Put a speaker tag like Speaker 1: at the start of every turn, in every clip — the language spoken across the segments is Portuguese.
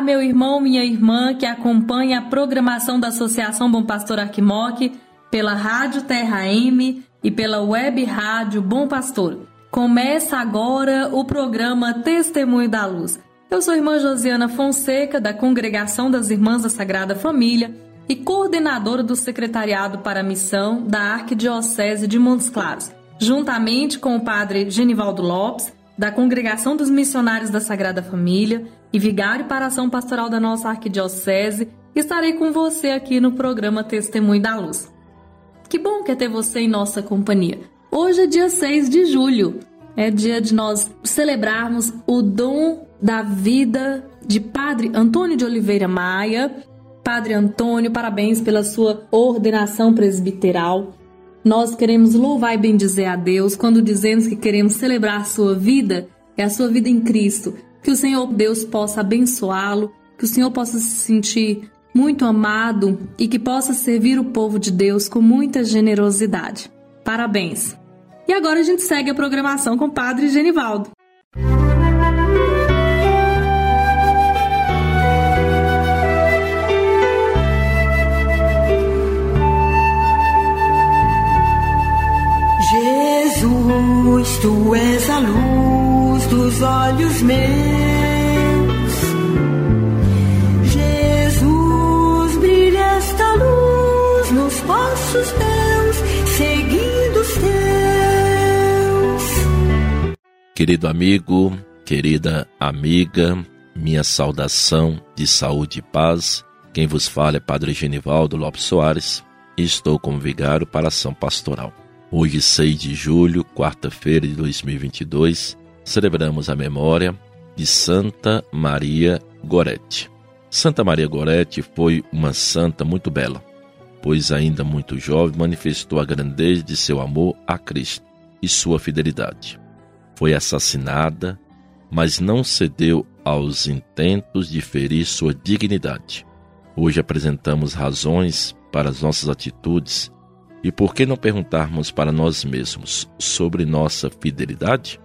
Speaker 1: Meu irmão, minha irmã que acompanha a programação da Associação Bom Pastor Arquimoc pela Rádio Terra M e pela Web Rádio Bom Pastor. Começa agora o programa Testemunho da Luz. Eu sou a irmã Josiana Fonseca, da Congregação das Irmãs da Sagrada Família e coordenadora do Secretariado para a Missão da Arquidiocese de Montes Claros, juntamente com o padre Genivaldo Lopes, da Congregação dos Missionários da Sagrada Família e vigário para a ação pastoral da nossa arquidiocese, estarei com você aqui no programa Testemunho da Luz. Que bom que é ter você em nossa companhia. Hoje é dia 6 de julho, é dia de nós celebrarmos o dom da vida de Padre Antônio de Oliveira Maia. Padre Antônio, parabéns pela sua ordenação presbiteral. Nós queremos louvar e bendizer a Deus quando dizemos que queremos celebrar sua vida, é a sua vida em Cristo. Que o Senhor Deus possa abençoá-lo, que o Senhor possa se sentir muito amado e que possa servir o povo de Deus com muita generosidade. Parabéns! E agora a gente segue a programação com o Padre Genivaldo.
Speaker 2: Jesus, tu és a luz olhos meus. Jesus, brilha esta luz nos passos teus, seguindo os teus.
Speaker 3: Querido amigo, querida amiga, minha saudação de saúde e paz. Quem vos fala é Padre Genivaldo Lopes Soares estou como vigário para a ação pastoral. Hoje, 6 de julho, quarta-feira de 2022, celebramos a memória de Santa Maria Gorete. Santa Maria Gorete foi uma santa muito bela, pois ainda muito jovem manifestou a grandeza de seu amor a Cristo e sua fidelidade. Foi assassinada, mas não cedeu aos intentos de ferir sua dignidade. Hoje apresentamos razões para as nossas atitudes e por que não perguntarmos para nós mesmos sobre nossa fidelidade?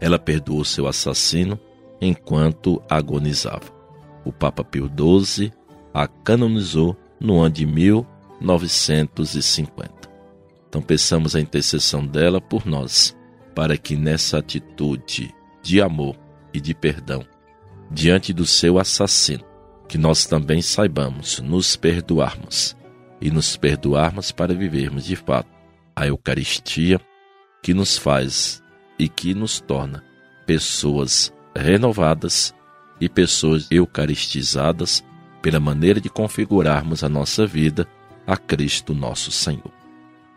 Speaker 3: Ela perdoou seu assassino enquanto agonizava. O Papa Pio XII a canonizou no ano de 1950. Então peçamos a intercessão dela por nós, para que nessa atitude de amor e de perdão, diante do seu assassino, que nós também saibamos nos perdoarmos e nos perdoarmos para vivermos de fato a Eucaristia que nos faz e que nos torna pessoas renovadas e pessoas eucaristizadas pela maneira de configurarmos a nossa vida a Cristo nosso Senhor.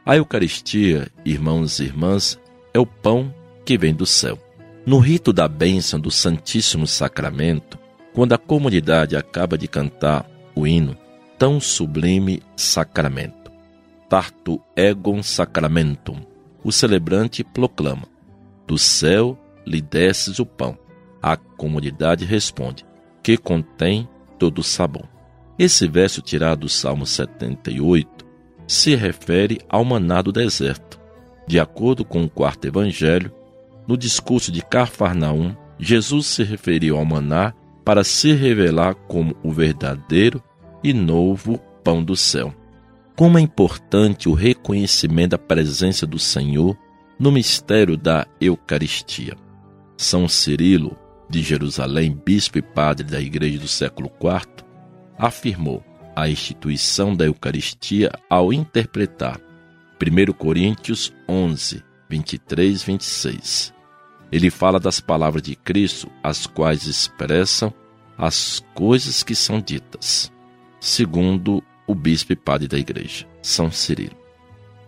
Speaker 3: A Eucaristia, irmãos e irmãs, é o pão que vem do céu. No rito da bênção do Santíssimo Sacramento, quando a comunidade acaba de cantar o hino, tão sublime sacramento. Tartu egon sacramentum. O celebrante proclama: Do céu lhe desces o pão. A comunidade responde: Que contém todo o sabor. Esse verso tirado do Salmo 78 se refere ao maná do deserto. De acordo com o quarto evangelho, no discurso de Carfarnaum, Jesus se referiu ao maná para se revelar como o verdadeiro e novo pão do céu. Como é importante o reconhecimento da presença do Senhor no mistério da Eucaristia. São Cirilo, de Jerusalém, bispo e padre da Igreja do século IV, afirmou a instituição da Eucaristia ao interpretar 1 Coríntios 11, 23, 26. Ele fala das palavras de Cristo, as quais expressam as coisas que são ditas, segundo o bispo e padre da igreja, São Cirilo.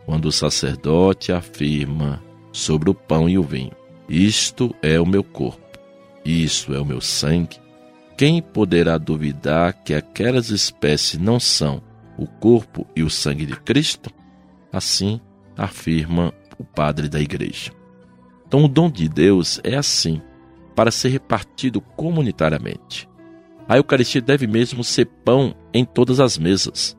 Speaker 3: Quando o sacerdote afirma sobre o pão e o vinho: Isto é o meu corpo, isto é o meu sangue, quem poderá duvidar que aquelas espécies não são o corpo e o sangue de Cristo? Assim afirma o padre da igreja. Então, o dom de Deus é assim, para ser repartido comunitariamente. A Eucaristia deve mesmo ser pão em todas as mesas,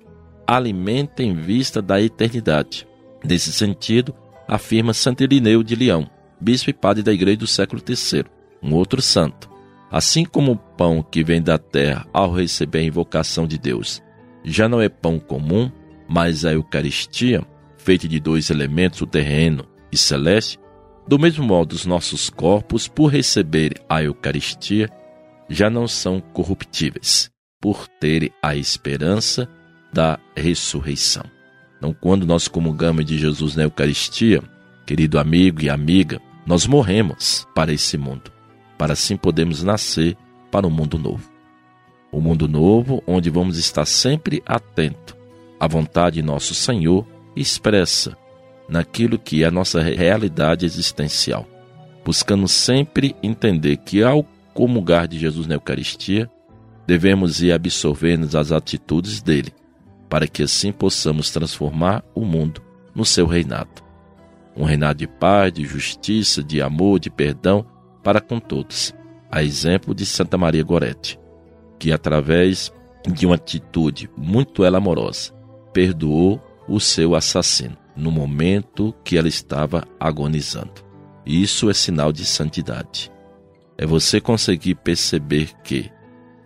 Speaker 3: alimento em vista da eternidade. Nesse sentido, afirma Santo Irineu de Leão, bispo e padre da Igreja do século III, um outro santo. Assim como o pão que vem da terra ao receber a invocação de Deus já não é pão comum, mas a Eucaristia, feita de dois elementos, o terreno e celeste, do mesmo modo os nossos corpos, por receber a Eucaristia, já não são corruptíveis, por terem a esperança da ressurreição. Então, quando nós comungamos de Jesus na Eucaristia, querido amigo e amiga, nós morremos para esse mundo, para assim podermos nascer para um mundo novo. O um mundo novo onde vamos estar sempre atento à vontade de nosso Senhor expressa naquilo que é a nossa realidade existencial, buscando sempre entender que ao comungar de Jesus na Eucaristia, devemos ir absorvendo as atitudes dele, para que assim possamos transformar o mundo no seu reinado. Um reinado de paz, de justiça, de amor, de perdão para com todos, a exemplo de Santa Maria Gorete, que através de uma atitude muito ela amorosa, perdoou o seu assassino no momento que ela estava agonizando. Isso é sinal de santidade é você conseguir perceber que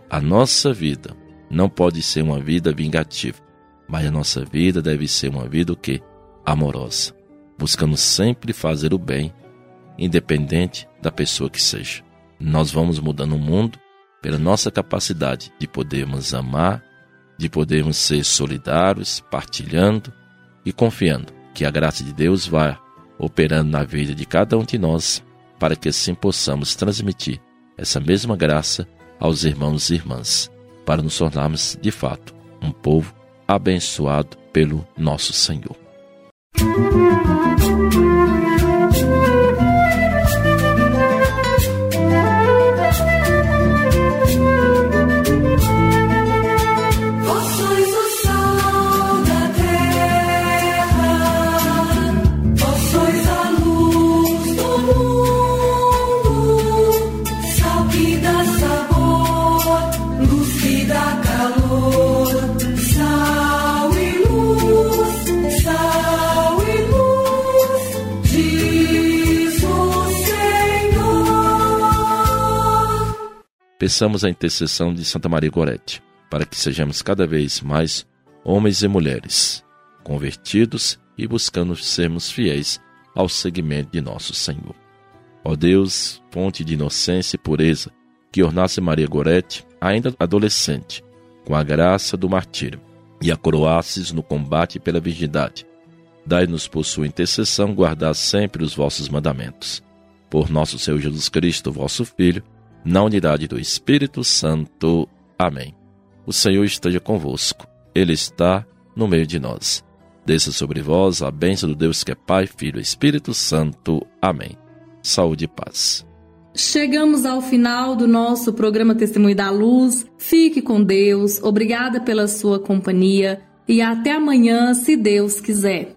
Speaker 3: a nossa vida não pode ser uma vida vingativa, mas a nossa vida deve ser uma vida o quê? Amorosa, buscando sempre fazer o bem, independente da pessoa que seja. Nós vamos mudando o mundo pela nossa capacidade de podermos amar, de podermos ser solidários, partilhando e confiando que a graça de Deus vai operando na vida de cada um de nós para que assim possamos transmitir essa mesma graça aos irmãos e irmãs, para nos tornarmos de fato um povo abençoado pelo nosso Senhor. Peçamos a intercessão de Santa Maria Gorete, para que sejamos cada vez mais homens e mulheres convertidos e buscando sermos fiéis ao seguimento de nosso Senhor. Ó Deus, fonte de inocência e pureza, que ornasse Maria Gorete, ainda adolescente, com a graça do martírio, e a coroasses no combate pela virgindade. Dai-nos por sua intercessão guardar sempre os vossos mandamentos. Por nosso Senhor Jesus Cristo, vosso Filho, na unidade do Espírito Santo. Amém. O Senhor esteja convosco, Ele está no meio de nós. Desça sobre vós a bênção do Deus que é Pai, Filho e Espírito Santo. Amém. Saúde e paz.
Speaker 1: Chegamos ao final do nosso programa Testemunho da Luz. Fique com Deus, obrigada pela sua companhia e até amanhã, se Deus quiser.